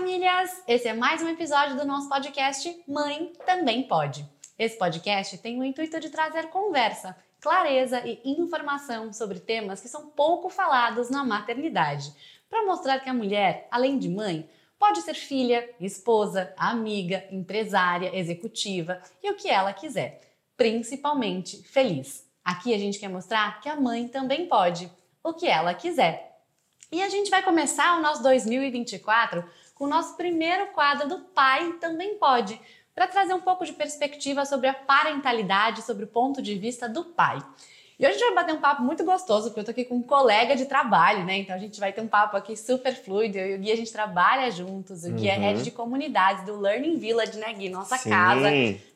famílias! Esse é mais um episódio do nosso podcast Mãe Também Pode. Esse podcast tem o intuito de trazer conversa, clareza e informação sobre temas que são pouco falados na maternidade, para mostrar que a mulher, além de mãe, pode ser filha, esposa, amiga, empresária, executiva e o que ela quiser, principalmente feliz. Aqui a gente quer mostrar que a mãe também pode, o que ela quiser. E a gente vai começar o nosso 2024 com o nosso primeiro quadro do Pai Também Pode, para trazer um pouco de perspectiva sobre a parentalidade, sobre o ponto de vista do pai. E hoje a gente vai bater um papo muito gostoso, porque eu tô aqui com um colega de trabalho, né? Então a gente vai ter um papo aqui super fluido. Eu e o Gui, a gente trabalha juntos. O Gui é head Uhum. de comunidades do Learning Village, né, Gui? Nossa Sim. casa,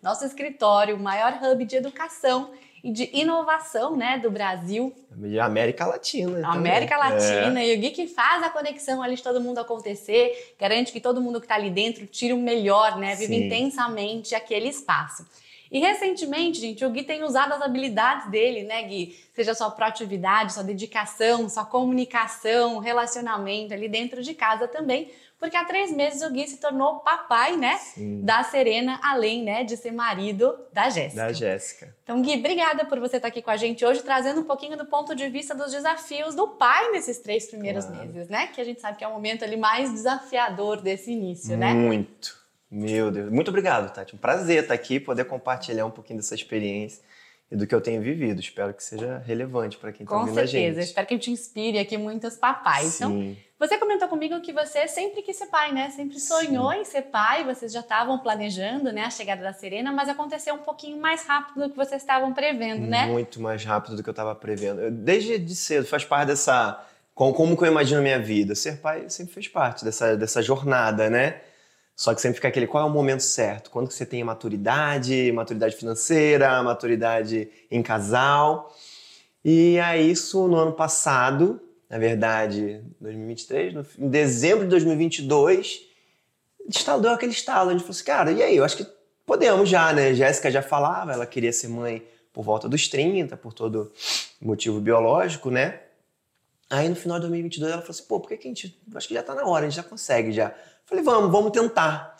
nosso escritório, o maior hub de educação e de inovação, né, do Brasil. De América Latina. também. América É. Latina e o Gui que faz a conexão ali de todo mundo acontecer, garante que todo mundo que está ali dentro tira o melhor, né? Vive Sim. intensamente aquele espaço. E recentemente, gente, o Gui tem usado as habilidades dele, né, Gui? Seja sua proatividade, sua dedicação, sua comunicação, relacionamento ali dentro de casa também, porque há três meses o Gui se tornou papai, né, Sim. da Serena, além, né, de ser marido da Jéssica. Da Jéssica. Então, Gui, obrigada por você estar aqui com a gente hoje, trazendo um pouquinho do ponto de vista dos desafios do pai nesses três primeiros Claro. meses, né? Que a gente sabe que é o momento ali mais desafiador desse início, né? Muito. Meu Deus. Muito obrigado, Tati. Um prazer estar aqui, poder compartilhar um pouquinho dessa experiência e do que eu tenho vivido. Espero que seja relevante para quem está Com ouvindo a certeza. gente. Espero que te inspire aqui muitos papais. Então, Sim. você comentou comigo que você sempre quis ser pai, né? Sempre sonhou em ser pai, vocês já estavam planejando, né, a chegada da Serena, mas aconteceu um pouquinho mais rápido do que vocês estavam prevendo, né? Muito mais rápido do que eu estava prevendo. Eu, desde de cedo, faz parte dessa. com- Como, que eu imagino a minha vida? Ser pai sempre fez parte dessa, dessa jornada, né? Só que sempre fica aquele qual é o momento certo? Quando que você tem maturidade, maturidade financeira, maturidade em casal. E aí, isso no ano passado, na verdade, 2023, no, em dezembro de 2022, estalo, deu aquele estalo. A gente falou assim, cara, e aí? Eu acho que podemos já, né? Jéssica já falava, ela queria ser mãe por volta dos 30, por todo motivo biológico, né? Aí no final de 2022 ela falou assim, pô, por que, que a gente, acho que já tá na hora, a gente já consegue já. Falei, vamos, vamos tentar.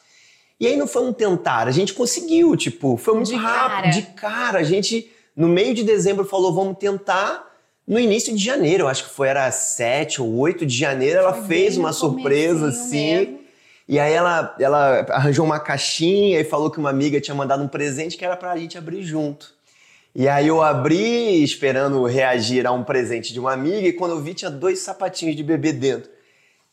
E aí não foi um tentar, a gente conseguiu, tipo, foi muito De rápido, cara. de cara. A gente, no meio de dezembro, falou, vamos tentar. No início de janeiro, eu acho que foi, era 7 ou 8 de janeiro, ela Foi fez uma surpresa, assim. mesmo. E aí ela, ela arranjou uma caixinha e falou que uma amiga tinha mandado um presente que era pra gente abrir junto. E aí eu abri esperando reagir a um presente de uma amiga e quando eu vi tinha dois sapatinhos de bebê dentro.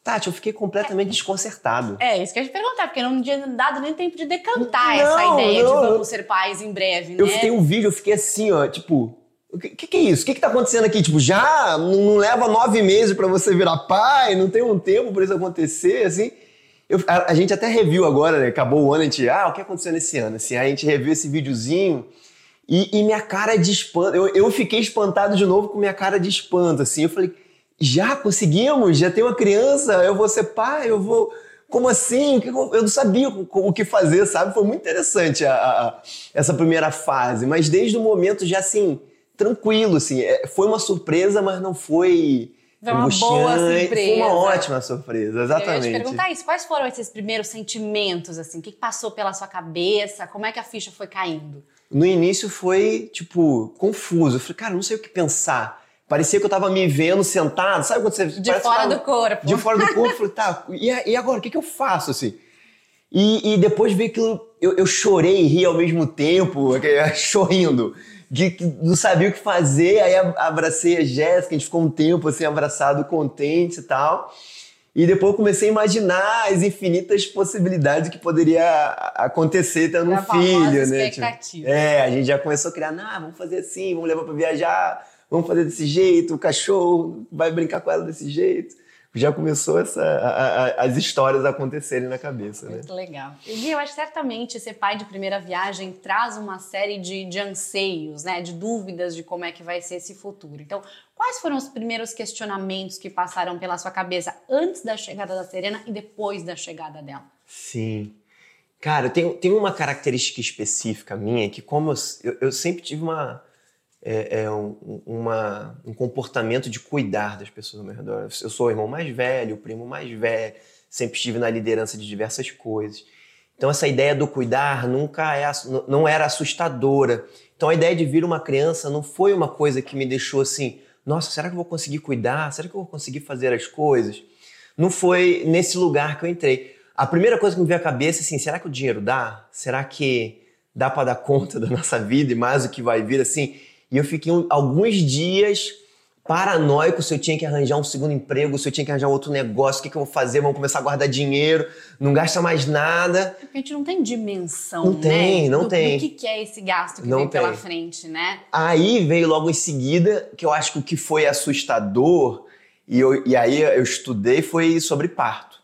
Tati, eu fiquei completamente desconcertado. É, isso que eu ia te perguntar, porque não tinha dado nem tempo de decantar Não, essa ideia de não, vamos eu- ser pais em breve, Eu né? tenho um vídeo, eu fiquei assim, ó, tipo, o que, que que é isso? O que, que tá acontecendo aqui? Tipo, já não, leva nove meses pra você virar pai, não tem um tempo pra isso acontecer, assim. Eu- a, a gente até reviu agora, né? Acabou o ano, a gente, ah, o que aconteceu nesse ano? Assim, aí a gente reviu esse videozinho e, e minha cara de espanto, eu, eu fiquei espantado de novo com minha cara de espanto, assim. Eu falei, já conseguimos? Já tem uma criança? Eu vou ser pai? Eu vou. Como assim? Eu não sabia o que fazer, sabe? Foi muito interessante a- a- essa primeira fase, mas desde o momento já assim, tranquilo, assim. É, Foi uma surpresa, mas não foi. Foi uma boa angustiante. Foi uma surpresa. ótima surpresa, Eu ia exatamente. te perguntar isso, quais foram esses primeiros sentimentos, assim? O que passou pela sua cabeça? Como é que a ficha foi caindo? No início foi, tipo, confuso. Eu falei, cara, não sei o que pensar. Parecia que eu tava me vendo sentado, sabe quando você. De fora do corpo. de fora do corpo, eu falei, tá, e, e agora? O que, que eu faço, assim? E, e depois veio aquilo, eu, eu chorei e ri ao mesmo tempo, chorrindo, de que não sabia o que fazer, aí abracei a Jéssica, a gente ficou um tempo, assim, abraçado, contente e tal. E depois eu comecei a imaginar as infinitas possibilidades que poderia acontecer tendo um filho, né? Tipo, é, a gente já começou a criar, ah, vamos fazer assim, vamos levar pra viajar, vamos fazer desse jeito, o cachorro vai brincar com ela desse jeito. Já começou essa, a- a- as histórias a acontecerem na cabeça, né? Muito legal. E eu acho que certamente ser pai de primeira viagem traz uma série de, de anseios, né? De dúvidas de como é que vai ser esse futuro. Então, quais foram os primeiros questionamentos que passaram pela sua cabeça antes da chegada da Serena e depois da chegada dela? Sim. Cara, tem, tem uma característica específica minha que, como eu, eu, eu sempre tive uma, é, é, um, uma, um comportamento de cuidar das pessoas ao meu redor. Eu sou o irmão mais velho, o primo mais velho, sempre estive na liderança de diversas coisas. Então essa ideia do cuidar nunca é, não era assustadora. Então a ideia de vir uma criança não foi uma coisa que me deixou assim, nossa, será que eu vou conseguir cuidar? Será que eu vou conseguir fazer as coisas? Não foi nesse lugar que eu entrei. A primeira coisa que me veio à cabeça é assim, será que o dinheiro dá? Será que dá para dar conta da nossa vida e mais o que vai vir assim? E eu fiquei alguns dias paranoico se eu tinha que arranjar um segundo emprego, se eu tinha que arranjar outro negócio, o que, que eu vou fazer? Vamos começar a guardar dinheiro, não gasta mais nada. Porque a gente não tem dimensão, não tem, né? não do, tem. Do que, é esse gasto que não vem tem. pela frente, né? Aí veio logo em seguida, que eu acho que o que foi assustador, e, eu, e aí eu estudei, foi sobre parto.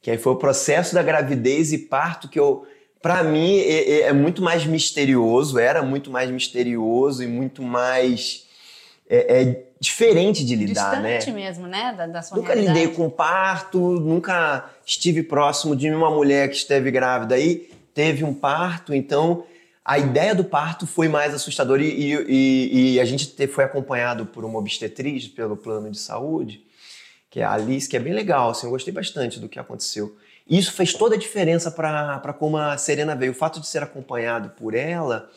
Que aí foi o processo da gravidez e parto que eu para mim é, é, muito mais misterioso, era muito mais misterioso e muito mais é, é diferente de lidar, Distante né? mesmo, né? Da, da sua nunca realidade. lidei com parto, nunca estive próximo de uma mulher que esteve grávida aí, teve um parto, então a ideia do parto foi mais assustadora e, e, e a gente foi acompanhado por uma obstetriz pelo plano de saúde, que é a Alice, que é bem legal, assim, eu gostei bastante do que aconteceu. E isso fez toda a diferença para como a Serena veio. O fato de ser acompanhado por ela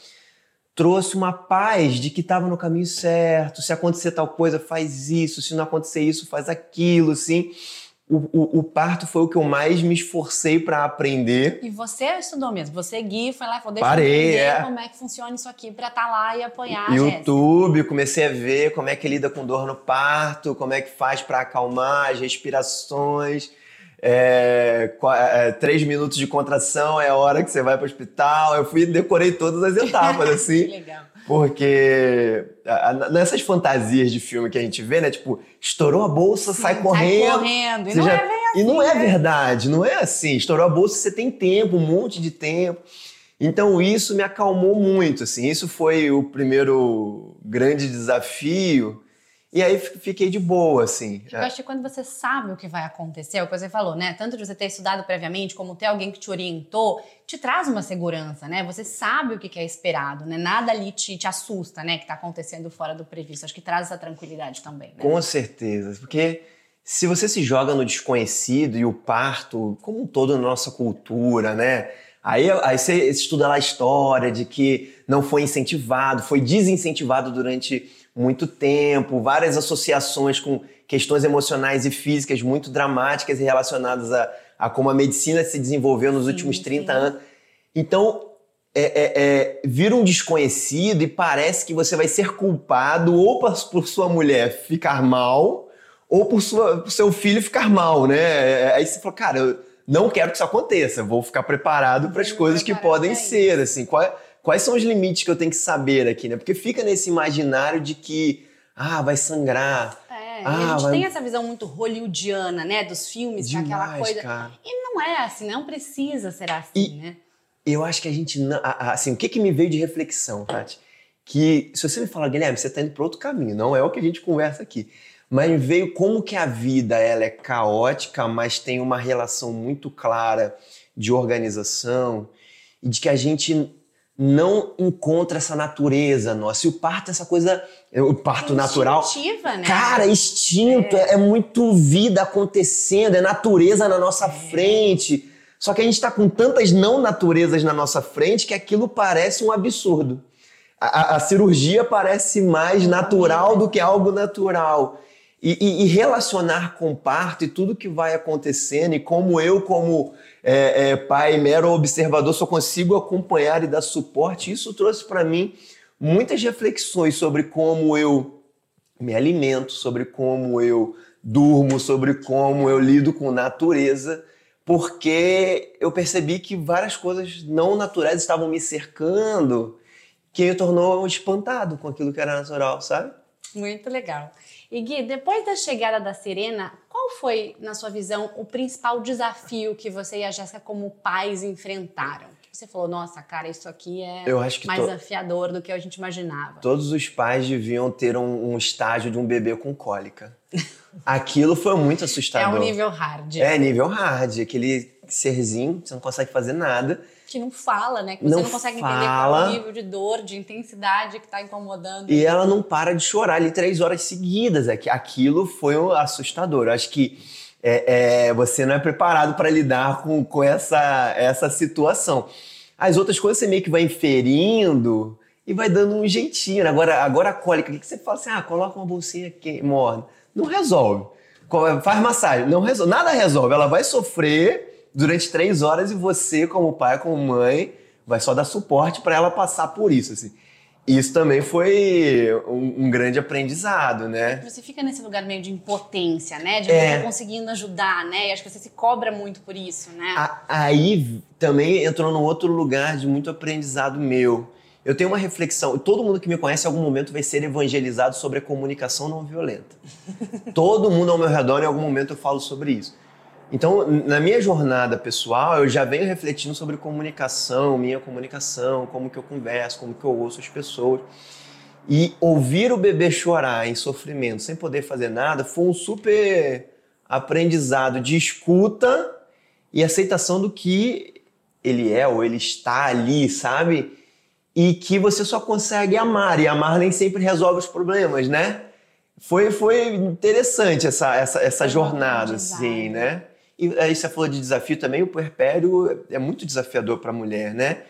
trouxe uma paz de que estava no caminho certo. Se acontecer tal coisa, faz isso. Se não acontecer isso, faz aquilo, assim. O, o, o parto foi o que eu mais me esforcei para aprender. E você estudou mesmo? Você, Gui, foi lá e falou, deixa Parei, eu é. como é que funciona isso aqui para estar tá lá e apoiar a YouTube, comecei a ver como é que lida com dor no parto, como é que faz para acalmar as respirações. É, é, três minutos de contração é a hora que você vai para o hospital. Eu fui decorei todas as etapas, assim. que legal. Porque nessas fantasias de filme que a gente vê, né? Tipo, estourou a bolsa, Sim, sai correndo. Sai correndo. E não, já... é assim, e não é né? verdade, não é assim. Estourou a bolsa, você tem tempo, um monte de tempo. Então isso me acalmou muito, assim. Isso foi o primeiro grande desafio e aí fiquei de boa, assim. Eu acho que quando você sabe o que vai acontecer, é o que você falou, né? Tanto de você ter estudado previamente, como ter alguém que te orientou, te traz uma segurança, né? Você sabe o que é esperado, né? Nada ali te, te assusta, né? Que tá acontecendo fora do previsto. Acho que traz essa tranquilidade também, né? Com certeza. Porque se você se joga no desconhecido e o parto, como um todo na nossa cultura, né? Aí, aí você estuda lá a história de que não foi incentivado, foi desincentivado durante muito tempo, várias associações com questões emocionais e físicas muito dramáticas e relacionadas a, a como a medicina se desenvolveu nos Sim, últimos 30 sim. anos. Então, é, é, é, vira um desconhecido e parece que você vai ser culpado ou por, por sua mulher ficar mal ou por, sua, por seu filho ficar mal, né? Aí você fala, cara, eu não quero que isso aconteça, vou ficar preparado para as coisas que podem ser, assim. Qual, é- quais são os limites que eu tenho que saber aqui, né? Porque fica nesse imaginário de que, ah, vai sangrar. É, Ah, a gente vai- tem essa visão muito hollywoodiana, né? Dos filmes, é aquela Demais, coisa. cara. E não é assim, não precisa ser assim, E- né? Eu acho que a gente não. Assim, o que, que me veio de reflexão, Tati? Que se você me falar, Guilherme, você está indo para outro caminho, não é o que a gente conversa aqui. Mas veio como que a vida ela é caótica, mas tem uma relação muito clara de organização e de que a gente não encontra essa natureza nossa. E o parto, é essa coisa. O parto natural. Instintiva, né? Cara, instinto, é. é muito vida acontecendo, é natureza na nossa frente. Só que a gente está com tantas não naturezas na nossa frente que aquilo parece um absurdo. A, a- a cirurgia parece mais natural do que algo natural. E, e- e relacionar com parto e tudo que vai acontecendo, e como eu, como é, é, pai, mero observador, só consigo acompanhar e dar suporte, isso trouxe para mim muitas reflexões sobre como eu me alimento, sobre como eu durmo, sobre como eu lido com natureza, porque eu percebi que várias coisas não naturais estavam me cercando, que me tornou espantado com aquilo que era natural, sabe? Muito legal. E Gui, depois da chegada da Serena, qual foi, na sua visão, o principal desafio que você e a Jéssica, como pais, enfrentaram? Você falou, nossa, cara, isso aqui é Eu acho que mais to- desafiador do que a gente imaginava. todos os pais deviam ter um, um estágio de um bebê com cólica. Aquilo foi muito É assustador. um nível hard. É, nível hard, aquele serzinho, você não consegue fazer nada. Que não fala, né? Que você Não não, consegue entender qual é fala. o nível de dor, de intensidade que tá incomodando. E ela não para de chorar ali três horas seguidas. É que aquilo foi um assustador. Eu acho que é, é, você não é preparado para lidar com, com essa, essa situação. As outras coisas você meio que vai inferindo e vai dando um jeitinho. Agora, agora a cólica, o que você fala assim? Ah, coloca uma bolsinha aqui, morna. Não resolve. Faz massagem, não resolve. Nada resolve. Ela vai sofrer durante três horas e você, como pai, como mãe, vai só dar suporte para ela passar por isso. Assim isso também foi um, um, grande aprendizado, né? Você fica nesse lugar meio de impotência, né? De não é. estar conseguindo ajudar, né? E acho que você se cobra muito por isso, né? A, aí também entrou num outro lugar de muito aprendizado meu. Eu tenho uma reflexão, todo mundo que me conhece em algum momento vai ser evangelizado sobre a comunicação não violenta. todo mundo ao meu redor em algum momento eu falo sobre isso. Então, na minha jornada pessoal, eu já venho refletindo sobre comunicação, minha comunicação, como que eu converso, como que eu ouço as pessoas. E ouvir o bebê chorar em sofrimento sem poder fazer nada foi um super aprendizado de escuta e aceitação do que ele é ou ele está ali, sabe? E que você só consegue amar, e amar nem sempre resolve os problemas, né? Foi, foi interessante essa, essa, essa jornada, assim, né? E aí você falou de desafio também, o puerpério é muito desafiador para a mulher, né?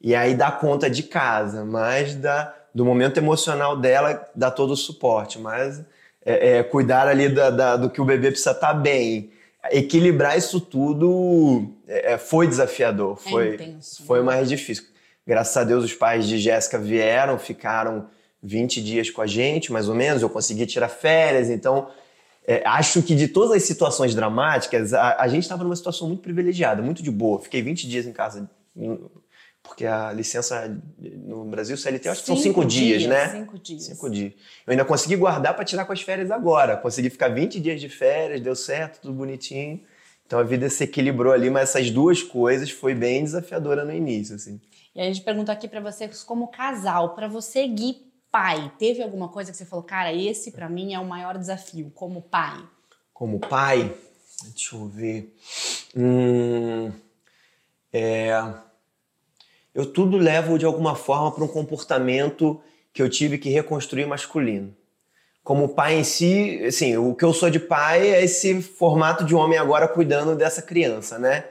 E aí dá conta de casa, mas dá, do momento emocional dela dá todo o suporte, mas é, é, cuidar ali da, da, do que o bebê precisa estar tá bem. Equilibrar isso tudo é, é foi desafiador, é foi, intenso, foi né? mais difícil. Graças a Deus os pais de Jéssica vieram, ficaram 20 dias com a gente, mais ou menos, eu consegui tirar férias, então é, acho que de todas as situações dramáticas, a, a gente estava numa situação muito privilegiada, muito de boa. Fiquei 20 dias em casa, porque a licença no Brasil, CLT, acho que são cinco dias, dias, né? Cinco dias. Cinco dias. Eu ainda consegui guardar para tirar com as férias agora. Consegui ficar 20 dias de férias, deu certo, tudo bonitinho. Então a vida se equilibrou ali, mas essas duas coisas foi bem desafiadora no início, assim. E a gente pergunta aqui para vocês como casal, para você, Gui, pai, teve alguma coisa que você falou, cara, esse para mim é o maior desafio como pai? Como pai? Deixa eu ver. Hum, é, eu tudo levo de alguma forma para um comportamento que eu tive que reconstruir masculino. Como pai em si, assim, o que eu sou de pai é esse formato de homem agora cuidando dessa criança, né?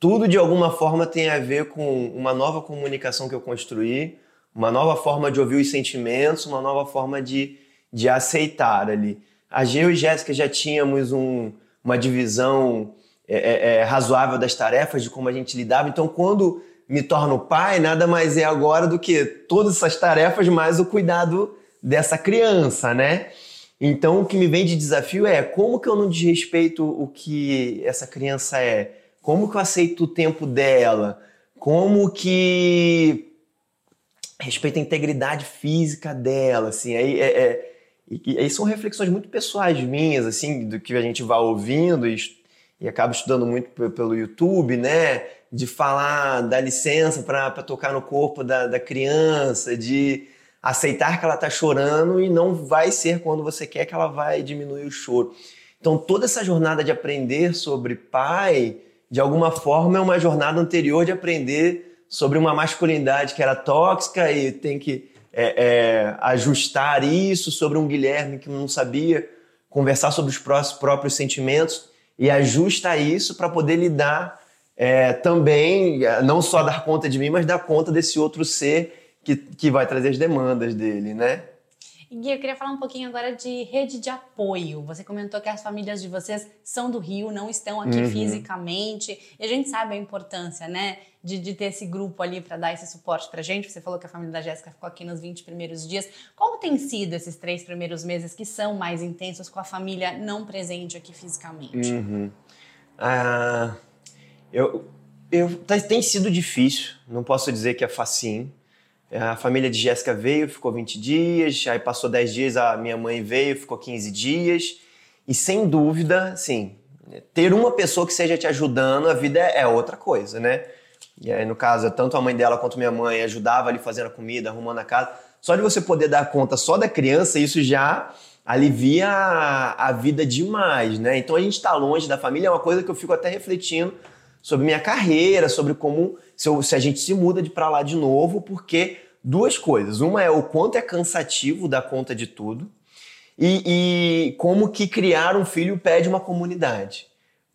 Tudo de alguma forma tem a ver com uma nova comunicação que eu construí, uma nova forma de ouvir os sentimentos, uma nova forma de, de aceitar ali. A Geu e Jéssica já tínhamos um, uma divisão é, é, é, razoável das tarefas, de como a gente lidava. Então, quando me torno pai, nada mais é agora do que todas essas tarefas, mais o cuidado dessa criança, né? Então, o que me vem de desafio é como que eu não desrespeito o que essa criança é? Como que eu aceito o tempo dela? Como que respeito à integridade física dela, assim, aí é, é e, aí são reflexões muito pessoais minhas, assim, do que a gente vai ouvindo e, e acaba estudando muito pelo YouTube, né? De falar, dar licença para tocar no corpo da, da criança, de aceitar que ela está chorando e não vai ser quando você quer que ela vai diminuir o choro. Então, toda essa jornada de aprender sobre pai, de alguma forma, é uma jornada anterior de aprender sobre uma masculinidade que era tóxica e tem que é, é, ajustar isso, sobre um Guilherme que não sabia conversar sobre os próprios sentimentos e ajusta isso para poder lidar é, também, não só dar conta de mim, mas dar conta desse outro ser que, que vai trazer as demandas dele, né? Gui, eu queria falar um pouquinho agora de rede de apoio. Você comentou que as famílias de vocês são do Rio, não estão aqui uhum. fisicamente. E a gente sabe a importância, né, de, de ter esse grupo ali para dar esse suporte pra gente. Você falou que a família da Jéssica ficou aqui nos 20 primeiros dias. Como tem sido esses três primeiros meses que são mais intensos com a família não presente aqui fisicamente? Uhum. Ah, eu, eu, tá, tem sido difícil, não posso dizer que é facinho. A família de Jéssica veio, ficou 20 dias, aí passou 10 dias, a minha mãe veio, ficou 15 dias. E sem dúvida, assim, ter uma pessoa que seja te ajudando, a vida é outra coisa, né? E aí, no caso, tanto a mãe dela quanto minha mãe ajudava ali fazendo a comida, arrumando a casa. Só de você poder dar conta só da criança, isso já alivia a, a vida demais, né? Então a gente está longe da família é uma coisa que eu fico até refletindo sobre minha carreira, sobre como se, eu, se a gente se muda de para lá de novo, porque duas coisas. Uma é o quanto é cansativo dar conta de tudo e, e como que criar um filho pede uma comunidade.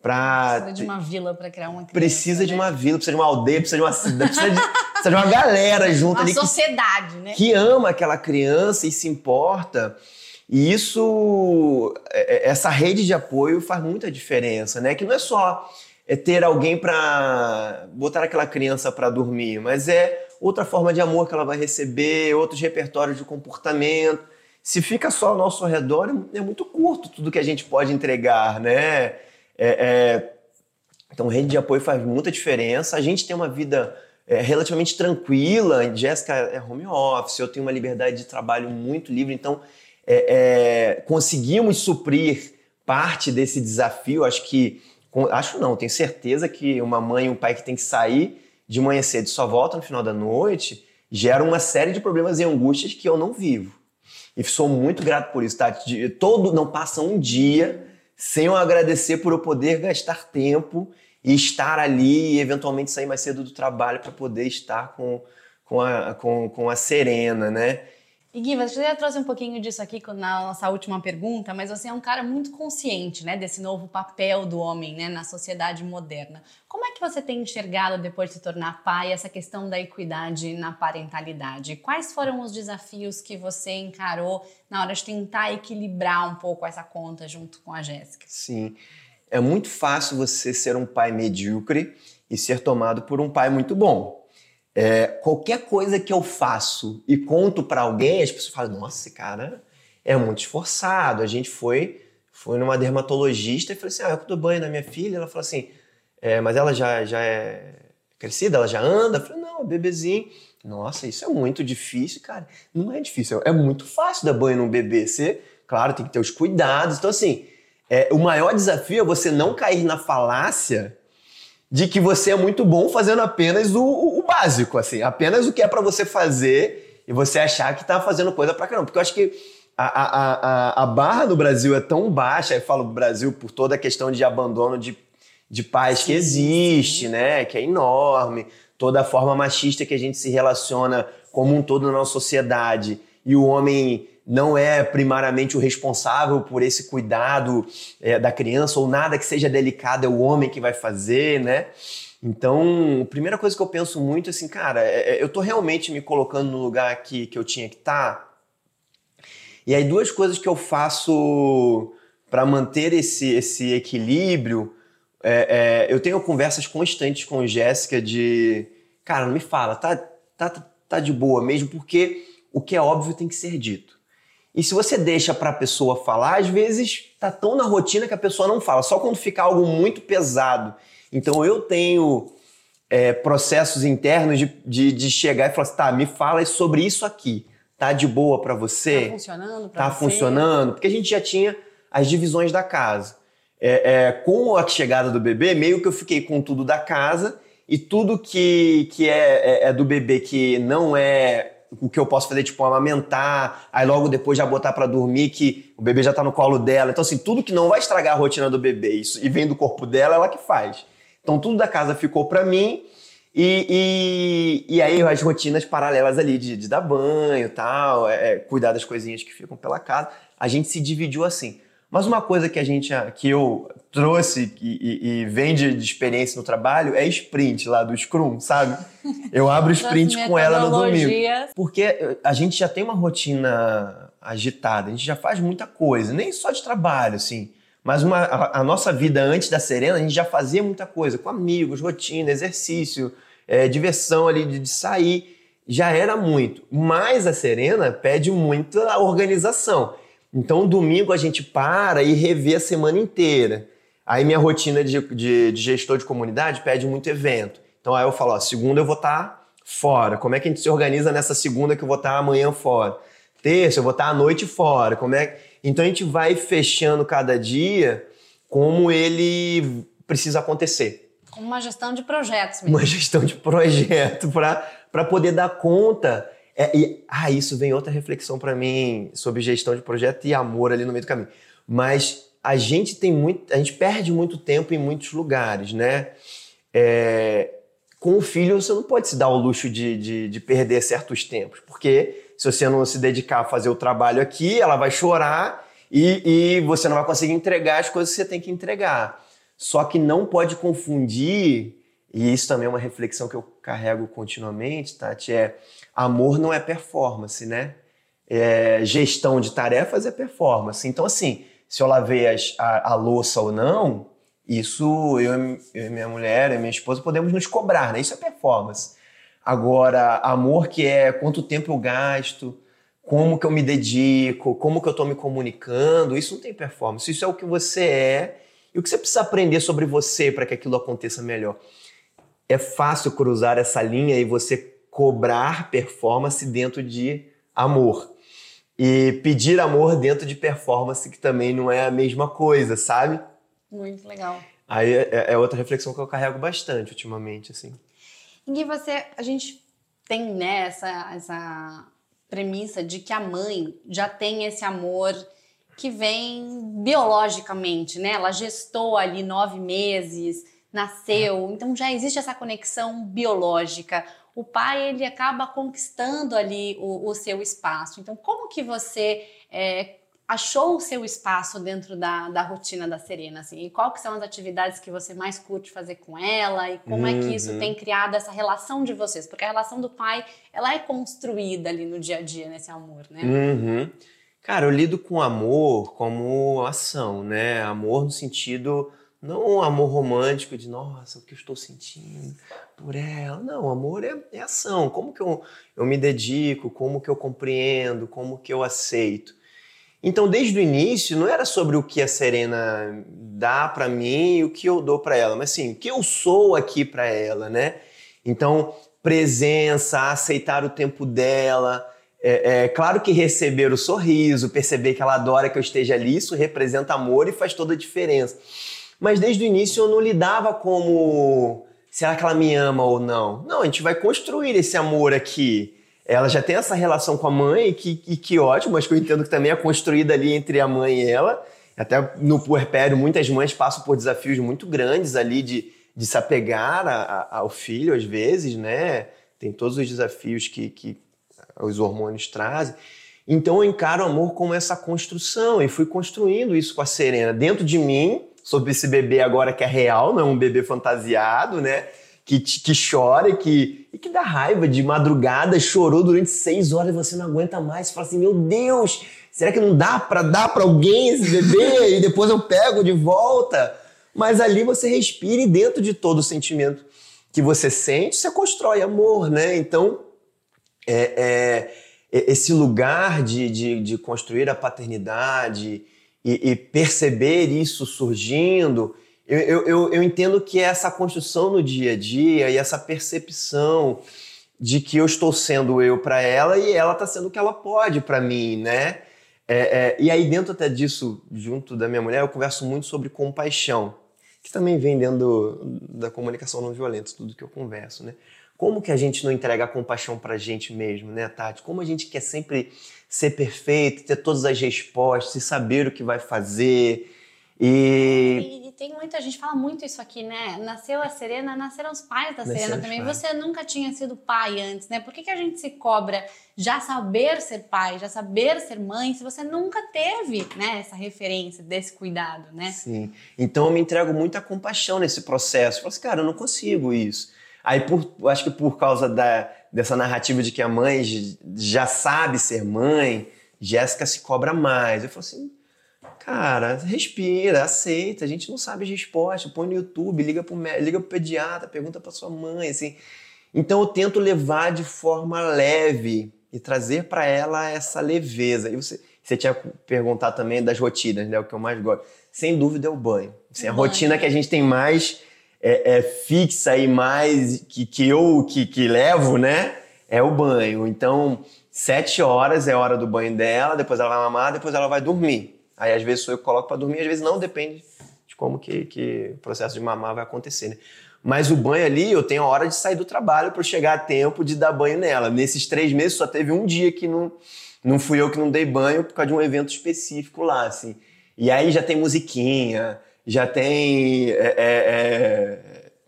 Pra Precisa de uma vila para criar uma criança. Precisa de né? uma vila, precisa de uma aldeia, precisa de uma cidade, precisa de, precisa de uma galera junto Uma ali que sociedade, né? que ama aquela criança e se importa. E isso, é- é- essa rede de apoio faz muita diferença, né? Que não é só é ter alguém para botar aquela criança para dormir, mas é outra forma de amor que ela vai receber, outros repertórios de comportamento. Se fica só ao nosso redor, é é muito curto tudo que a gente pode entregar, né? É- é, então, rede de apoio faz muita diferença. A gente tem uma vida é, relativamente tranquila. Jéssica é home office, eu tenho uma liberdade de trabalho muito livre. Então, é, é, conseguimos suprir parte desse desafio. Acho que, acho não, tenho certeza que uma mãe e um pai que tem que sair de manhã cedo e só volta no final da noite gera uma série de problemas e angústias que eu não vivo. E sou muito grato por isso, tá? Todo, não passa um dia sem eu agradecer por eu poder gastar tempo e estar ali e eventualmente sair mais cedo do trabalho para poder estar com, com, a, com, com a Serena, né? E Gui, você já trouxe um pouquinho disso aqui na nossa última pergunta, mas você é um cara muito consciente, né, desse novo papel do homem, né, na sociedade moderna. Como é que você tem enxergado depois de se tornar pai essa questão da equidade na parentalidade? Quais foram os desafios que você encarou na hora de tentar equilibrar um pouco essa conta junto com a Jéssica? Sim. É muito fácil você ser um pai medíocre e ser tomado por um pai muito bom. É, qualquer coisa que eu faço e conto para alguém, as pessoas falam: Nossa, cara é muito esforçado. A gente foi, foi numa dermatologista e falei assim: Ah, eu dou banho na minha filha. Ela falou assim: é, Mas ela já, já é crescida? Ela já anda? Eu falei: Não, bebezinho. Nossa, isso é muito difícil, cara. Não é difícil, é muito fácil dar banho num bebê. Você, claro, tem que ter os cuidados. Então, assim, é, o maior desafio é você não cair na falácia de que você é muito bom fazendo apenas o, o- o básico, assim, apenas o que é pra você fazer e você achar que tá fazendo coisa pra caramba. Porque eu acho que a, a, a, a barra no Brasil é tão baixa, eu falo Brasil por toda a questão de abandono de, de pais que existe, né? Que é enorme, toda a forma machista que a gente se relaciona como um todo na nossa sociedade. E o homem não é primariamente o responsável por esse cuidado é, da criança ou nada que seja delicado é o homem que vai fazer, né? Então, a primeira coisa que eu penso muito é assim, cara, é- é- eu tô realmente me colocando no lugar que, que eu tinha que estar. E aí, duas coisas que eu faço para manter esse, esse equilíbrio. é- é, eu tenho conversas constantes com Jéssica de, cara, não me fala, tá, tá, tá de boa mesmo, porque o que é óbvio tem que ser dito. E se você deixa para a pessoa falar, às vezes tá tão na rotina que a pessoa não fala, só quando fica algo muito pesado. Então eu tenho é, processos internos de, de, de chegar e falar assim, tá, me fala sobre isso aqui. Tá de boa para você? Tá funcionando pra tá você? funcionando, porque a gente já tinha as divisões da casa. É, é, com a chegada do bebê, meio que eu fiquei com tudo da casa e tudo que, que é, é- é do bebê que não é o que eu posso fazer, tipo, amamentar, aí logo depois já botar pra dormir, que o bebê já tá no colo dela. Então, assim, tudo que não vai estragar a rotina do bebê isso, e vem do corpo dela, ela que faz. Então, tudo da casa ficou pra mim. E, e, e aí as rotinas paralelas ali de, de dar banho tal, é, é, cuidar das coisinhas que ficam pela casa, a gente se dividiu assim. Mas uma coisa que a gente que eu trouxe e, e- e vem de, de experiência no trabalho é sprint lá do Scrum, sabe? Eu abro sprint com ela no domingo. Porque eh, a gente já tem uma rotina agitada, a gente já faz muita coisa, nem só de trabalho, assim. Mas uma, a, a nossa vida antes da Serena, a gente já fazia muita coisa, com amigos, rotina, exercício, eh, diversão ali de, de sair. Já era muito. Mas a Serena pede muita organização. Então, domingo a gente para e revê a semana inteira. Aí minha rotina de, de- de gestor de comunidade pede muito evento. Então aí eu falo, ó, segunda eu vou estar fora. Como é que a gente se organiza nessa segunda que eu vou estar amanhã fora? Terça eu vou estar à noite fora. Como é? Então a gente vai fechando cada dia como ele precisa acontecer Com uma gestão de projetos mesmo. uma gestão de projeto para poder dar conta. É, e, ah, isso vem outra reflexão para mim sobre gestão de projeto e amor ali no meio do caminho. Mas a gente tem muito, a gente perde muito tempo em muitos lugares, né? É, com o filho você não pode se dar o luxo de, de, de perder certos tempos, porque se você não se dedicar a fazer o trabalho aqui, ela vai chorar e, e você não vai conseguir entregar as coisas que você tem que entregar. Só que não pode confundir, e isso também é uma reflexão que eu carrego continuamente, Tati, é amor não é performance, né? É, gestão de tarefas é performance. Então, assim, se eu lavei as, a, a, louça ou não, isso eu, eu e minha mulher e minha esposa podemos nos cobrar, né? Isso é performance. Agora, amor que é quanto tempo eu gasto, como que eu me dedico, como que eu estou me comunicando, isso não tem performance. Isso é o que você é e o que você precisa aprender sobre você para que aquilo aconteça melhor. É fácil cruzar essa linha e você cobrar performance dentro de amor. E pedir amor dentro de performance, que também não é a mesma coisa, sabe? Muito legal. Aí é, é outra reflexão que eu carrego bastante ultimamente, assim. Em você, a gente tem né, essa, essa premissa de que a mãe já tem esse amor que vem biologicamente, né? Ela gestou ali nove meses, nasceu, então já existe essa conexão biológica. O pai ele acaba conquistando ali o, o seu espaço. Então, como que você é, achou o seu espaço dentro da, da rotina da Serena, assim, e que são as atividades que você mais curte fazer com ela e como uhum. é que isso uhum. tem criado essa relação de vocês, porque a relação do pai, ela é construída ali no dia a dia, nesse amor, né? Uhum. Cara, eu lido com amor como ação, né? Amor no sentido, não um amor romântico de, nossa, o que eu estou sentindo por ela. Não, amor é, é ação. Como que eu, eu me dedico, como que eu compreendo, como que eu aceito. Então, desde o início, não era sobre o que a Serena dá para mim e o que eu dou para ela, mas sim, o que eu sou aqui para ela, né? Então, presença, aceitar o tempo dela. É, é, claro que receber o sorriso, perceber que ela adora que eu esteja ali, isso representa amor e faz toda a diferença. Mas desde o início eu não lidava como será que ela me ama ou não? Não, a gente vai construir esse amor aqui ela já tem essa relação com a mãe, e que, que, ótimo, mas que eu entendo que também é construída ali entre a mãe e ela. Até no puerpério, muitas mães passam por desafios muito grandes ali de, de se apegar a, a, ao filho, às vezes, né? Tem todos os desafios que, que os hormônios trazem. Então eu encaro o amor como essa construção e fui construindo isso com a Serena dentro de mim, sobre esse bebê agora que é real, não é um bebê fantasiado, né? que, que chora e que, e que dá raiva de madrugada, chorou durante seis horas e você não aguenta mais. Você fala assim: meu Deus, será que não dá para dar para alguém esse bebê e depois eu pego de volta? Mas ali você respira e dentro de todo o sentimento que você sente, você constrói amor, né? Então, é, é esse lugar de, de, de, construir a paternidade e, e perceber isso surgindo eu, eu, eu entendo que é essa construção no dia a dia e essa percepção de que eu estou sendo eu para ela e ela está sendo o que ela pode para mim, né? É, é, e aí dentro até disso, junto da minha mulher, eu converso muito sobre compaixão, que também vem dentro do, da comunicação não violenta, tudo que eu converso, né? Como que a gente não entrega a compaixão para a gente mesmo, né, Tati? Como a gente quer sempre ser perfeito, ter todas as respostas e saber o que vai fazer e... e tem muita gente fala muito isso aqui, né? Nasceu a Serena, nasceram os pais da Serena também. Você nunca tinha sido pai antes, né? Por que, que a gente se cobra já saber ser pai, já saber ser mãe, se você nunca teve, né, essa referência desse cuidado, né? Sim. Então eu me entrego muita compaixão nesse processo. Eu falo assim, cara, eu não consigo isso. Aí, por, acho que por causa da, dessa narrativa de que a mãe já sabe ser mãe, Jéssica se cobra mais. Eu falo assim, Cara, respira, aceita. A gente não sabe as respostas. Põe no YouTube, liga pro, liga pro pediatra, pergunta pra sua mãe, assim. Então eu tento levar de forma leve e trazer para ela essa leveza. E você, você tinha perguntado também das rotinas, né? O que eu mais gosto. Sem dúvida é o banho. Assim, a banho. rotina que a gente tem mais é, é fixa e mais que, que eu que, que levo, né? É o banho. Então, sete horas é a hora do banho dela, depois ela vai mamar, depois ela vai dormir. Aí às vezes sou eu que coloco para dormir, às vezes não, depende de como que, que o processo de mamar vai acontecer, né? Mas o banho ali, eu tenho a hora de sair do trabalho para chegar a tempo de dar banho nela. Nesses três meses só teve um dia que não, não fui eu que não dei banho por causa de um evento específico lá, assim. E aí já tem musiquinha, já tem é, é,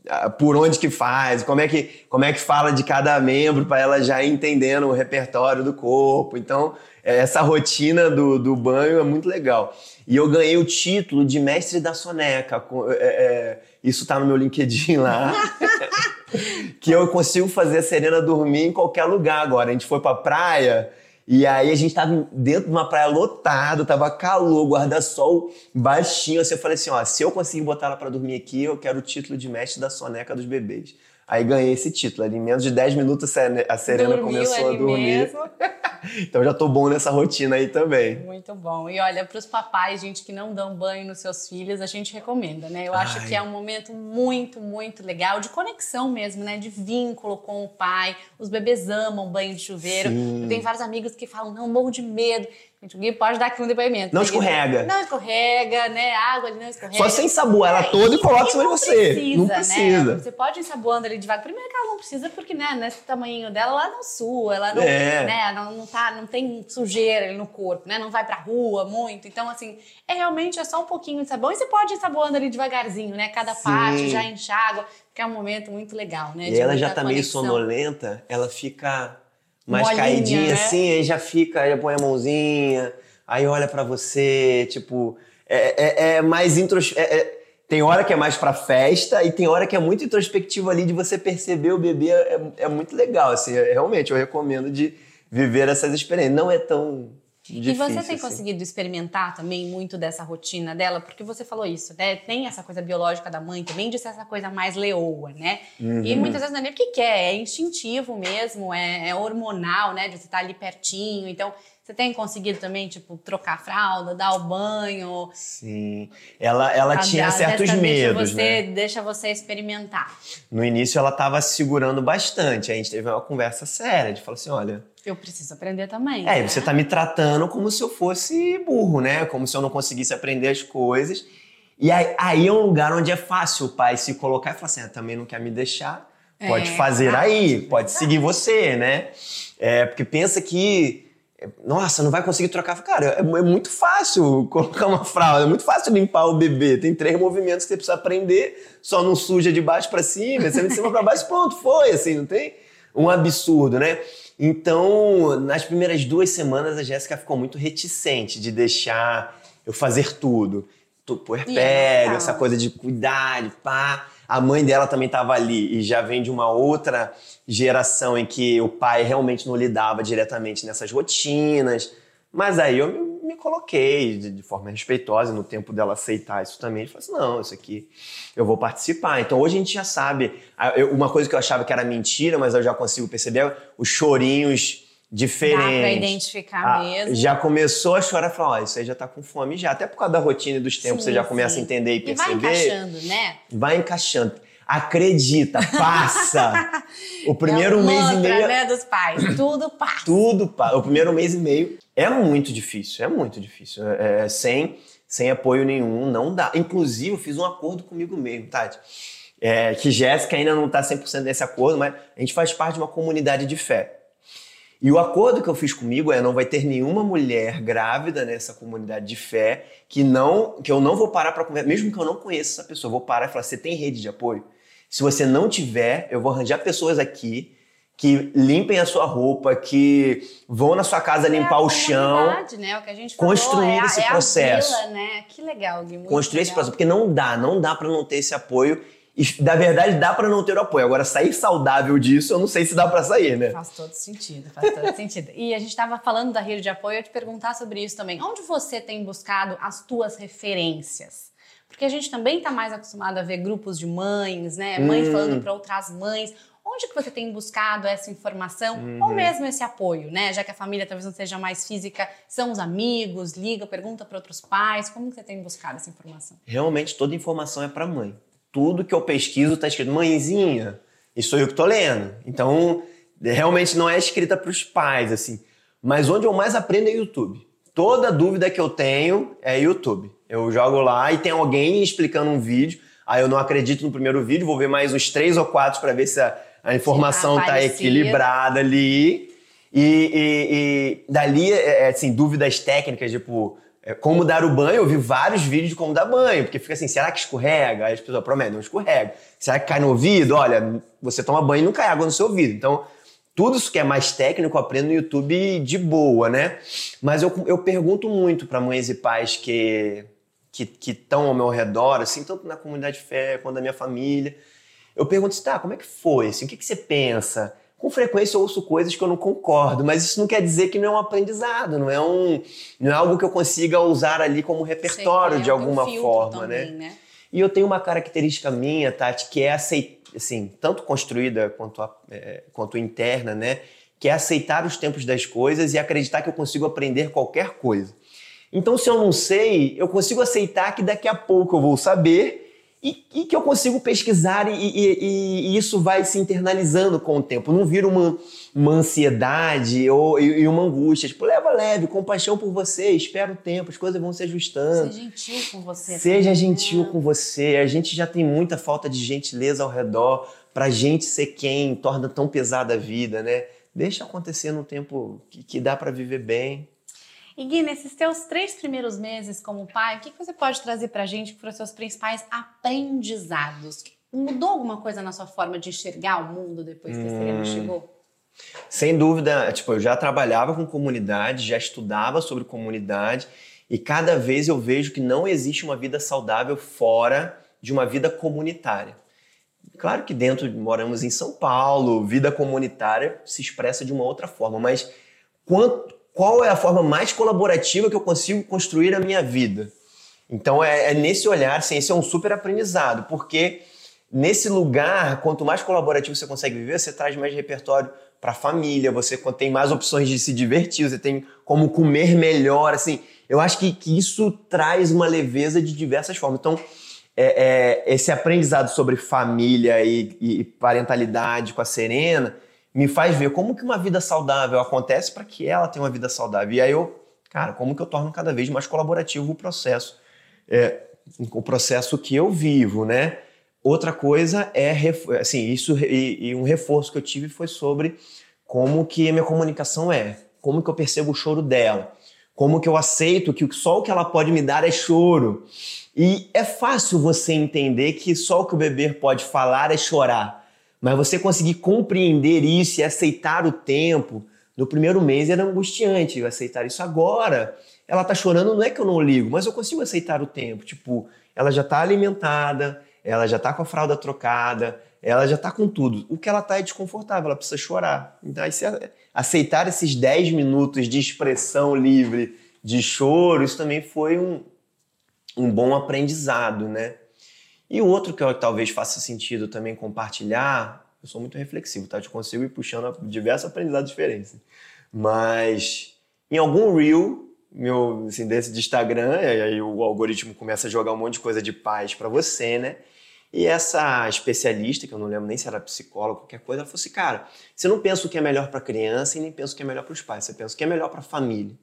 é, por onde que faz, como é que, como é que fala de cada membro para ela já ir entendendo o repertório do corpo. Então, é, essa rotina do, do banho é muito legal. E eu ganhei o título de mestre da soneca. É, é, isso tá no meu LinkedIn lá. que eu consigo fazer a Serena dormir em qualquer lugar agora. A gente foi pra praia e aí a gente tava dentro de uma praia lotada, tava calor, guarda-sol baixinho. Assim, eu falei assim, ó, se eu conseguir botar ela para dormir aqui, eu quero o título de mestre da soneca dos bebês. Aí ganhei esse título. Ali, em menos de 10 minutos a Serena Dormiu começou a dormir. então já tô bom nessa rotina aí também. Muito bom. E olha, para os papais, gente que não dão banho nos seus filhos, a gente recomenda, né? Eu Ai. acho que é um momento muito, muito legal de conexão mesmo, né? De vínculo com o pai. Os bebês amam banho de chuveiro. Sim. Eu tenho vários amigos que falam, não, morro de medo. Gui pode dar aqui um depoimento. Não escorrega. Não escorrega, né? A água ali não escorrega. Só você ensaboa ela toda e, coloca de você. Precisa, não precisa. Né? Você pode ir ensaboando ali devagar. Primeiro que ela não precisa, porque, né, nesse tamanho dela, ela não sua, ela não, é. né, não, não, tá, não tem sujeira ali no corpo, né? Não vai pra rua muito. Então, assim, é realmente é só um pouquinho de sabão. E você pode ir ensaboando ali devagarzinho, né? Cada Sim. parte já enxágua, que é um momento muito legal, né? E ela já tá conexão. meio sonolenta, ela fica mais Molinha, caidinha né? assim, aí já fica, aí põe a mãozinha aí olha para você, tipo, é, é, é mais intros... É, é, tem hora que é mais para festa e tem hora que é muito introspectivo ali de você perceber o bebê, é, é muito legal, assim, é, realmente eu recomendo de viver essas experiências. Não é tão Difícil, e você tem assim. conseguido experimentar também muito dessa rotina dela? Porque você falou isso, né? Tem essa coisa biológica da mãe também de ser essa coisa mais leoa, né? Uhum. E muitas vezes não é nem porque quer, é instintivo mesmo, é, é hormonal, né? De você estar ali pertinho. Então, você tem conseguido também, tipo, trocar a fralda, dar o banho? Sim. Ela, ela tinha certos medos, deixa você, né? Deixa você experimentar. No início ela estava segurando bastante. A gente teve uma conversa séria de falar assim, olha... Eu preciso aprender também. É, né? você tá me tratando como se eu fosse burro, né? Como se eu não conseguisse aprender as coisas. E aí, aí é um lugar onde é fácil o pai se colocar e falar assim, ah, também não quer me deixar, pode é, fazer aí, pode seguir você, né? É, porque pensa que nossa, não vai conseguir trocar. Cara, é, é, muito fácil colocar uma fralda, é muito fácil limpar o bebê. Tem três movimentos que você precisa aprender, só não suja de baixo para cima, você de cima para baixo, pronto, foi, assim, não tem um absurdo, né? Então, nas primeiras duas semanas, a Jéssica ficou muito reticente de deixar eu fazer tudo. Puerpério, essa coisa de cuidar, de pá. A mãe dela também estava ali e já vem de uma outra geração em que o pai realmente não lidava diretamente nessas rotinas. Mas aí eu me, me coloquei de, de, forma respeitosa no tempo dela aceitar isso também. E falei assim: não, isso aqui eu vou participar. Então hoje a gente já sabe. Uma coisa que eu achava que era mentira, mas eu já consigo perceber: os chorinhos diferentes. Dá pra identificar ah, mesmo. Já começou a chorar e falar: ó, isso aí já tá com fome já. Até por causa da rotina e dos tempos, sim, você já começa sim. a entender e perceber. E vai encaixando, né? Vai encaixando. Acredita, passa. O primeiro é mês mantra, e meio. né, dos pais. Tudo passa. Tudo passa. O primeiro mês e meio é muito difícil, é muito difícil. É, é, sem, sem apoio nenhum, não dá. Inclusive, eu fiz um acordo comigo mesmo, Tati. É, que Jéssica ainda não está 100% nesse acordo, mas a gente faz parte de uma comunidade de fé. E o acordo que eu fiz comigo é não vai ter nenhuma mulher grávida nessa comunidade de fé que não que eu não vou parar para conversar, mesmo que eu não conheça essa pessoa, vou parar e falar: "Você tem rede de apoio?" Se você não tiver, eu vou arranjar pessoas aqui que limpem a sua roupa, que vão na sua casa é limpar o chão. Né? O que a gente construir falou, é esse a, é processo. Vila, né? Que legal, Gui, Construir legal. esse processo, porque não dá, não dá para não ter esse apoio. E, da verdade, dá para não ter o apoio. Agora, sair saudável disso, eu não sei se dá para sair, né? Faz todo sentido, faz todo sentido. E a gente estava falando da rede de apoio, eu ia te perguntar sobre isso também. Onde você tem buscado as tuas referências? Porque a gente também está mais acostumado a ver grupos de mães, né? Mães hum. falando para outras mães. Onde que você tem buscado essa informação uhum. ou mesmo esse apoio, né? Já que a família talvez não seja mais física, são os amigos, liga, pergunta para outros pais. Como que você tem buscado essa informação? Realmente toda informação é para mãe. Tudo que eu pesquiso está escrito mãezinha. E sou eu que tô lendo. Então, realmente não é escrita para os pais assim. Mas onde eu mais aprendo é YouTube. Toda dúvida que eu tenho é YouTube. Eu jogo lá e tem alguém explicando um vídeo. Aí eu não acredito no primeiro vídeo, vou ver mais uns três ou quatro para ver se a, a informação está tá equilibrada ali. E, e, e dali, é, é, assim, dúvidas técnicas, tipo, é, como dar o banho, eu vi vários vídeos de como dar banho, porque fica assim, será que escorrega? Aí as pessoas prometem, não escorrega. Será que cai no ouvido? Olha, você toma banho e não cai água no seu ouvido. Então, Tudo isso que é mais técnico eu aprendo no YouTube de boa, né? Mas eu, eu pergunto muito para mães e pais que que estão ao meu redor, assim, tanto na comunidade de fé quanto na minha família. Eu pergunto assim, tá, como é que foi? Assim, o que, que você pensa? Com frequência eu ouço coisas que eu não concordo, mas isso não quer dizer que não é um aprendizado, não é, um, não é algo que eu consiga usar ali como repertório de alguma forma, também, né? né? E eu tenho uma característica minha, Tati, que é aceitar, assim, tanto construída quanto, a, é, quanto interna, né? Que é aceitar os tempos das coisas e acreditar que eu consigo aprender qualquer coisa. Então, se eu não sei, eu consigo aceitar que daqui a pouco eu vou saber e, e que eu consigo pesquisar e, e, e, isso vai se internalizando com o tempo. Não vira uma, uma ansiedade ou, e, uma angústia. Tipo, leva leve, compaixão por você, espera o tempo, as coisas vão se ajustando. Seja gentil com você. Seja também, gentil né? com você. A gente já tem muita falta de gentileza ao redor. Pra gente ser quem torna tão pesada a vida, né? Deixa acontecer no tempo que, que dá para viver bem. E Gui, nesses teus três primeiros meses como pai, o que você pode trazer para a gente que foram os seus principais aprendizados? Mudou alguma coisa na sua forma de enxergar o mundo depois que hum. chegou? Sem dúvida, tipo, eu já trabalhava com comunidade, já estudava sobre comunidade e cada vez eu vejo que não existe uma vida saudável fora de uma vida comunitária. Claro que dentro moramos em São Paulo, vida comunitária se expressa de uma outra forma, mas quanto, qual é a forma mais colaborativa que eu consigo construir a minha vida. Então é, é nesse olhar, assim, esse é um super aprendizado, porque nesse lugar, quanto mais colaborativo você consegue viver, você traz mais repertório para a família, você tem mais opções de se divertir, você tem como comer melhor, assim. Eu acho que, que isso traz uma leveza de diversas formas. Então, é, é, esse aprendizado sobre família e, e parentalidade com a Serena me faz ver como que uma vida saudável acontece para que ela tenha uma vida saudável. E aí eu, cara, como que eu torno cada vez mais colaborativo o processo, é, o processo que eu vivo, né? Outra coisa é, assim, isso e, e um reforço que eu tive foi sobre como que a minha comunicação é, como que eu percebo o choro dela, como que eu aceito que só o que ela pode me dar é choro. E é fácil você entender que só o que o bebê pode falar é chorar. Mas você conseguir compreender isso e aceitar o tempo, no primeiro mês era angustiante eu aceitar isso agora. Ela tá chorando, não é que eu não ligo, mas eu consigo aceitar o tempo. Tipo, ela já tá alimentada, ela já tá com a fralda trocada, ela já tá com tudo. O que ela tá é desconfortável, ela precisa chorar. Então, aí, aceitar esses 10 minutos de expressão livre, de choro, isso também foi um, um bom aprendizado, né? E o outro que eu, talvez faça sentido também compartilhar, eu sou muito reflexivo, tá? Eu consigo ir puxando diversos aprendizados diferentes. Mas em algum reel meu, assim, desse de Instagram, e aí o algoritmo começa a jogar um monte de coisa de paz para você, né? E essa especialista, que eu não lembro nem se era psicóloga, qualquer coisa, ela falou assim: cara, você não pensa o que é melhor para a criança e nem pensa o que é melhor para os pais, você pensa o que é melhor para a família.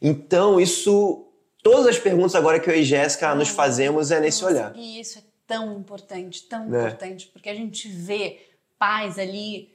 Então, isso. Todas as perguntas agora que eu e Jéssica nos fazemos é nesse olhar. Isso é tão importante, tão é. importante, porque a gente vê pais ali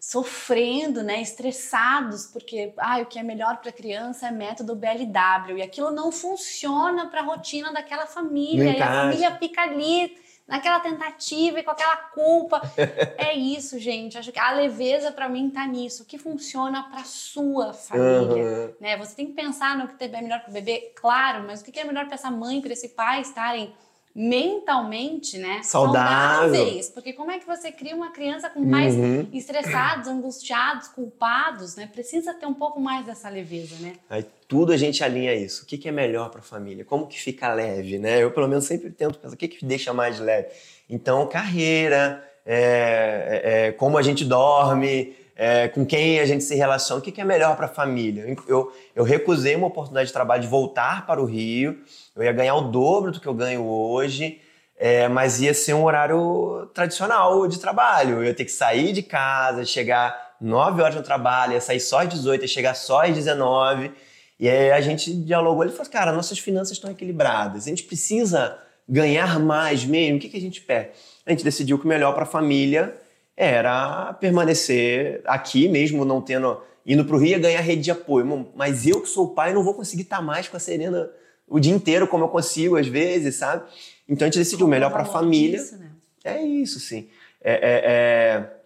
sofrendo, né, estressados, porque ah, o que é melhor para a criança é método BLW e aquilo não funciona para a rotina daquela família e a família fica ali naquela tentativa e com aquela culpa. é isso, gente. Acho que a leveza para mim tá nisso. O que funciona para sua família, uhum. né? Você tem que pensar no que é melhor para o bebê, claro, mas o que é melhor para essa mãe, para esse pai estarem mentalmente, né, Saudável. saudáveis. Porque como é que você cria uma criança com pais uhum. estressados, angustiados, culpados, né? Precisa ter um pouco mais dessa leveza, né? Aí tudo a gente alinha isso. O que, que é melhor para a família? Como que fica leve, né? Eu pelo menos sempre tento pensar o que que deixa mais leve. Então carreira, é, é, é como a gente dorme, é, com quem a gente se relaciona, o que, que é melhor para a família. Eu, eu recusei uma oportunidade de trabalho de voltar para o Rio eu ia ganhar o dobro do que eu ganho hoje, é, mas ia ser um horário tradicional de trabalho. Eu ia ter que sair de casa, chegar 9 horas no trabalho, ia sair só às 18, ia chegar só às 19. E aí a gente dialogou, ele falou, cara, nossas finanças estão equilibradas, a gente precisa ganhar mais mesmo, o que, que a gente pede? A gente decidiu que o melhor para a família era permanecer aqui mesmo, não tendo indo para o Rio e ganhar rede de apoio. Mas eu que sou pai não vou conseguir estar tá mais com a Serena o dia inteiro como eu consigo às vezes, sabe? Então a gente decidiu melhor para a família. Isso, né? É isso, sim. É, é, é...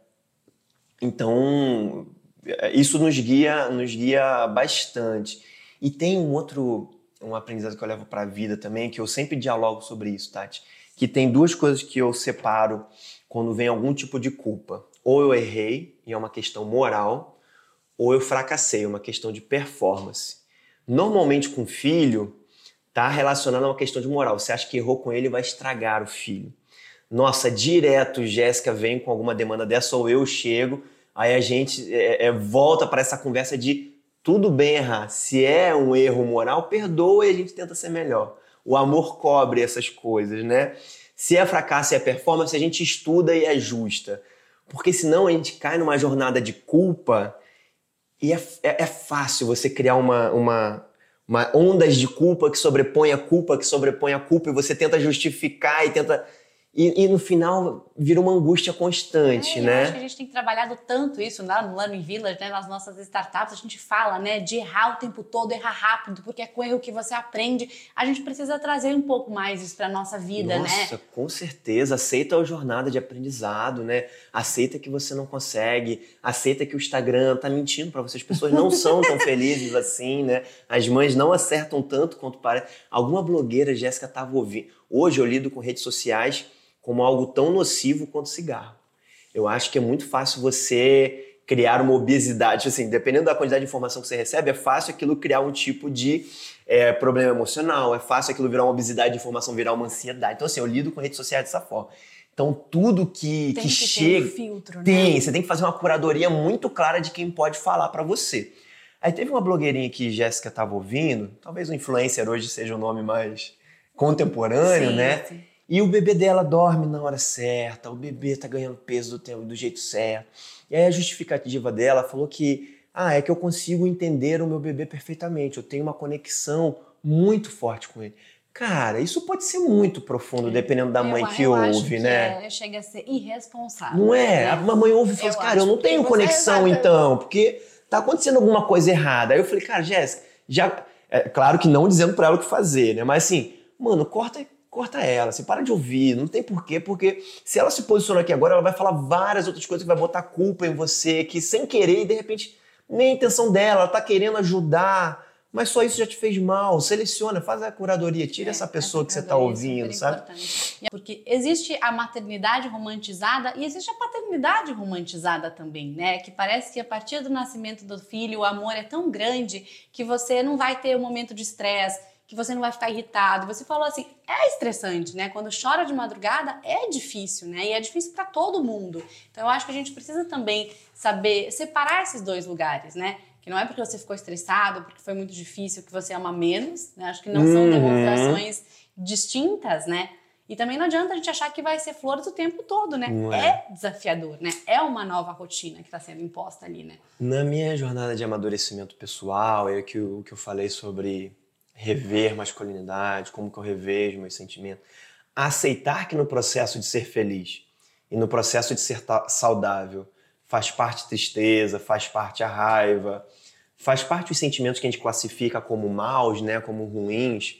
Então, isso nos guia, nos guia bastante. E tem um outro um aprendizado que eu levo para a vida também, que eu sempre dialogo sobre isso, Tati, que tem duas coisas que eu separo quando vem algum tipo de culpa. Ou eu errei, e é uma questão moral, ou eu fracassei, é uma questão de performance. Normalmente com filho, tá relacionado a uma questão de moral. Você acha que errou com ele vai estragar o filho. Nossa, direto Jéssica vem com alguma demanda dessa ou eu chego, aí a gente é, é, volta para essa conversa de tudo bem errar. Se é um erro moral, perdoa e a gente tenta ser melhor. O amor cobre essas coisas, né? Se é fracasso e é performance, a gente estuda e ajusta. Porque senão a gente cai numa jornada de culpa e é, é, é fácil você criar uma, uma, uma ondas de culpa que sobrepõe a culpa, que sobrepõe a culpa, e você tenta justificar e tenta e, e, no final vira uma angústia constante, é, né? Eu acho que a gente tem trabalhado tanto isso lá no Learning Village, né, nas nossas startups, a gente fala, né, de errar o tempo todo, errar rápido, porque é com erro que você aprende. A gente precisa trazer um pouco mais isso para nossa vida, Nossa, né? Nossa, com certeza. Aceita a jornada de aprendizado, né? Aceita que você não consegue, aceita que o Instagram tá mentindo para você. As pessoas não são tão felizes assim, né? As mães não acertam tanto quanto parece. Alguma blogueira, Jéssica, tava ouvindo. Hoje eu lido com redes sociais como algo tão nocivo quanto cigarro. Eu acho que é muito fácil você criar uma obesidade, assim, dependendo da quantidade de informação que você recebe, é fácil aquilo criar um tipo de é, problema emocional, é fácil aquilo virar uma obesidade de informação, virar uma ansiedade. Então, assim, eu lido com redes sociais dessa forma. Então, tudo que, tem que, que chega. Um filtro, né? Tem, você tem que fazer uma curadoria muito clara de quem pode falar para você. Aí teve uma blogueirinha que Jéssica estava ouvindo, talvez o influencer hoje seja o nome mais contemporâneo, sim, né? Sim. E o bebê dela dorme na hora certa, o bebê tá ganhando peso do, tempo, do jeito certo. E aí a justificativa dela falou que, ah, é que eu consigo entender o meu bebê perfeitamente, eu tenho uma conexão muito forte com ele. Cara, isso pode ser muito profundo, dependendo da eu, mãe que ouve, né? É, chega a ser irresponsável. Não é? Né? A mamãe ouve e fala Eu assim, cara, eu não tenho conexão você- então, porque tá acontecendo alguma coisa errada. Aí eu falei, cara, Jéssica, já. É, claro que não dizendo pra ela o que fazer, né? Mas assim, mano, corta, corta ela, você para de ouvir, não tem porquê, porque se ela se posicionar aqui agora, ela vai falar várias outras coisas que vai botar culpa em você, que sem querer, e de repente, nem a intenção dela, ela tá querendo ajudar. Mas só isso já te fez mal. Seleciona, faz a curadoria, tira É, essa pessoa que você tá curadoria é ouvindo, sabe? importante. Porque existe a maternidade romantizada e existe a paternidade romantizada também, né? Que parece que a partir do nascimento do filho o amor é tão grande que você não vai ter um momento de estresse, que você não vai ficar irritado. Você falou assim, é estressante, né? Quando chora de madrugada é difícil, né? E é difícil para todo mundo. Então eu acho que a gente precisa também saber separar esses dois lugares, né? Que não é porque você ficou estressado, porque foi muito difícil, que você ama menos, né? Acho que não são Uhum. demonstrações distintas, né? E também não adianta a gente achar que vai ser flores o tempo todo, né? Não é. desafiador, né? É uma nova rotina que está sendo imposta ali, né? Na minha jornada de amadurecimento pessoal, é que o que eu falei sobre rever masculinidade, como que eu revejo meus sentimentos, aceitar que no processo de ser feliz e no processo de ser saudável faz parte tristeza, faz parte a raiva, faz parte os sentimentos que a gente classifica como maus, né, como ruins.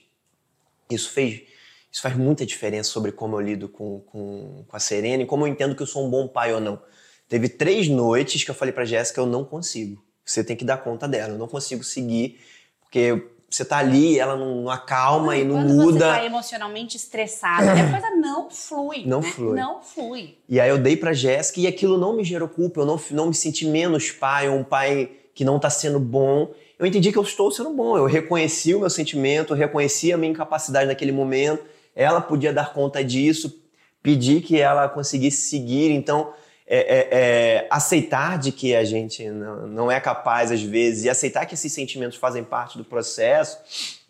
Isso fez isso faz muita diferença sobre como eu lido com, com, com a Serena e como eu entendo que eu sou um bom pai ou não. Teve três noites que eu falei pra Jéssica, eu não consigo. Você tem que dar conta dela. Eu não consigo seguir, porque você tá ali, ela não, não acalma e não muda. você está emocionalmente estressado, a coisa não flui. Não né? flui. Não flui. E aí eu dei pra Jéssica e aquilo não me gerou culpa, eu não, não me senti menos pai ou um pai que não tá sendo bom. Eu entendi que eu estou sendo bom, eu reconheci o meu sentimento, eu reconheci a minha incapacidade naquele momento, ela podia dar conta disso, pedi que ela conseguisse seguir, então é, é, é, aceitar de que a gente não, não é capaz às vezes e aceitar que esses sentimentos fazem parte do processo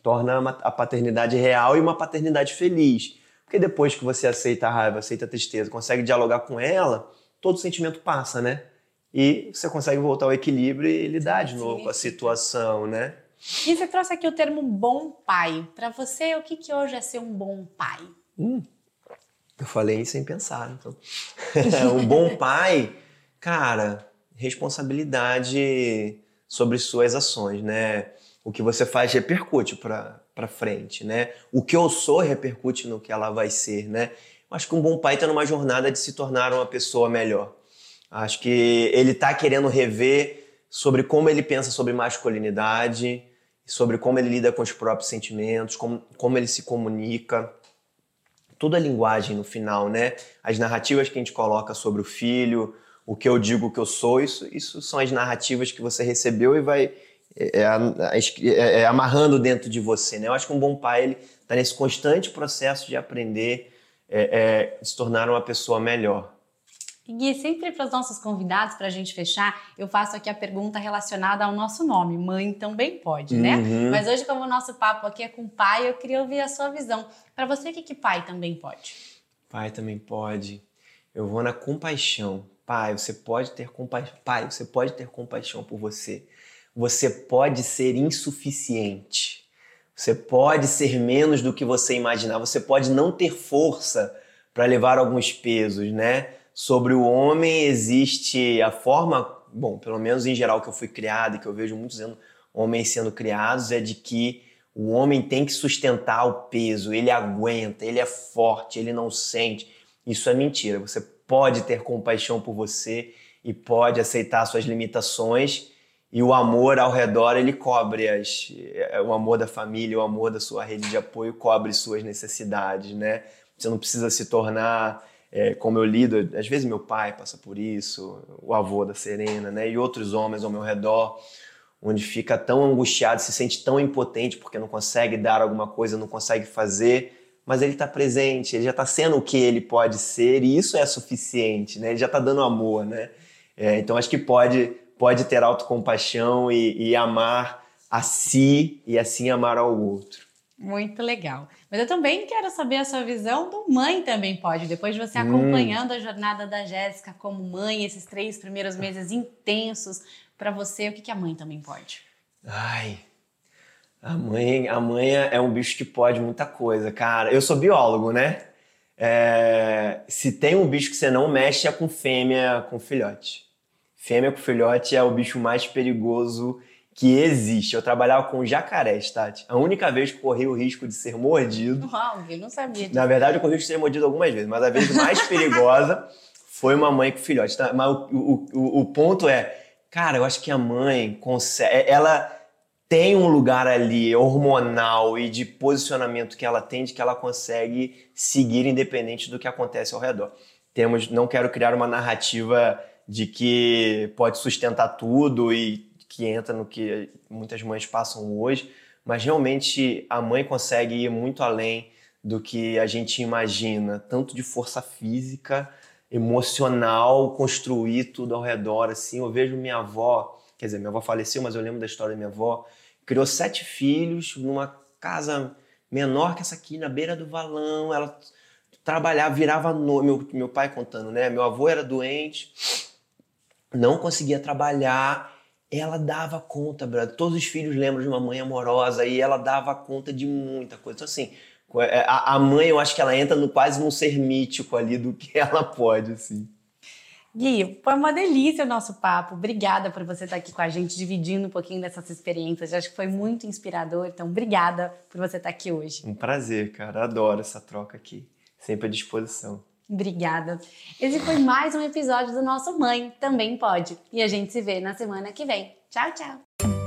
torna uma- a paternidade real e uma paternidade feliz. Porque depois que você aceita a raiva, aceita a tristeza, consegue dialogar com ela, todo sentimento passa, né? E você consegue voltar ao equilíbrio e lidar de novo com a situação, né? E você trouxe aqui o termo bom pai. Para você, o que, que hoje é ser um bom pai? Eu falei sem pensar, então. um bom pai, cara, responsabilidade sobre suas ações, né? O que você faz repercute pra frente, né? O que eu sou repercute no que ela vai ser, né? Eu acho que um bom pai tá numa jornada de se tornar uma pessoa melhor. Acho que ele está querendo rever sobre como ele pensa sobre masculinidade, sobre como ele lida com os próprios sentimentos, como, como ele se comunica. Tudo é linguagem no final, né? As narrativas que a gente coloca sobre o filho, o que eu digo, que eu sou, isso, isso são as narrativas que você recebeu e vai é, é, é, é amarrando dentro de você, né? Eu acho que um bom pai ele está nesse constante processo de aprender, é, é, se tornar uma pessoa melhor. E Gui, sempre para os nossos convidados, para a gente fechar, eu faço aqui a pergunta relacionada ao nosso nome. Mãe também pode, né? Uhum. Mas hoje, como o nosso papo aqui é com pai, eu queria ouvir a sua visão. Para você, o que, que pai também pode? Pai também pode. Eu vou na compaixão. Pai, você pode ter compaixão. Pai, você pode ter compaixão por você. Você pode ser insuficiente. Você pode ser menos do que você imaginar. Você pode não ter força para levar alguns pesos, né? Sobre o homem existe a forma, bom, pelo menos em geral que eu fui criado e que eu vejo muitos homens sendo criados é de que o homem tem que sustentar o peso, ele aguenta, ele é forte, ele não sente. Isso é mentira. Você pode ter compaixão por você e pode aceitar suas limitações e o amor ao redor ele cobre as, é, o amor da família, o amor da sua rede de apoio cobre suas necessidades, né? Você não precisa se tornar é, como eu lido. Às vezes meu pai passa por isso, o avô da Serena, né? E outros homens ao meu redor, onde fica tão angustiado, se sente tão impotente porque não consegue dar alguma coisa, não consegue fazer mas ele está presente, ele já está sendo o que ele pode ser e isso é suficiente, né? Ele já está dando amor, né? É, então acho que pode pode ter autocompaixão e, e amar a si e assim amar ao outro. Muito legal. Mas eu também quero saber a sua visão do mãe também pode. Depois de você hum. acompanhando a jornada da Jéssica como mãe, esses três primeiros meses intensos para você, o que, que a mãe também pode? Ai, a mãe, a mãe é um bicho que pode muita coisa, cara. Eu sou biólogo, né? É, se tem um bicho que você não mexe é com fêmea com filhote. Fêmea com filhote é o bicho mais perigoso que existe. Eu trabalhava com jacarés, Tati. A única vez que corri o risco de ser mordido. Uau, eu não sabia. Disso. Na verdade, eu corri o risco de ser mordido algumas vezes, mas a vez mais perigosa foi uma mãe com filhote. Tá? Mas o, o, o, o ponto é, cara, eu acho que a mãe consegue. Ela tem um lugar ali hormonal e de posicionamento que ela tem de que ela consegue seguir independente do que acontece ao redor. Temos, não quero criar uma narrativa de que pode sustentar tudo e que entra no que muitas mães passam hoje, mas realmente a mãe consegue ir muito além do que a gente imagina, tanto de força física, emocional, construir tudo ao redor. Assim, eu vejo minha avó, quer dizer, minha avó faleceu, mas eu lembro da história da minha avó criou sete filhos numa casa menor que essa aqui, na beira do valão. Ela trabalhava, virava no... meu, meu pai contando, né? Meu avô era doente, não conseguia trabalhar. Ela dava conta, brother. Todos os filhos lembram de uma mãe amorosa e ela dava conta de muita coisa. Então, assim, é, a, a mãe, eu acho que ela entra no, quase num ser mítico ali do que ela pode, assim. Gui, foi uma delícia o nosso papo. Obrigada por você estar aqui com a gente, dividindo um pouquinho dessas experiências. Eu acho que foi muito inspirador. Então, obrigada por você estar aqui hoje. Um prazer, cara. Adoro essa troca aqui. Sempre à disposição. Obrigada. Esse foi mais um episódio do nosso Mãe Também Pode. E a gente se vê na semana que vem. Tchau, tchau.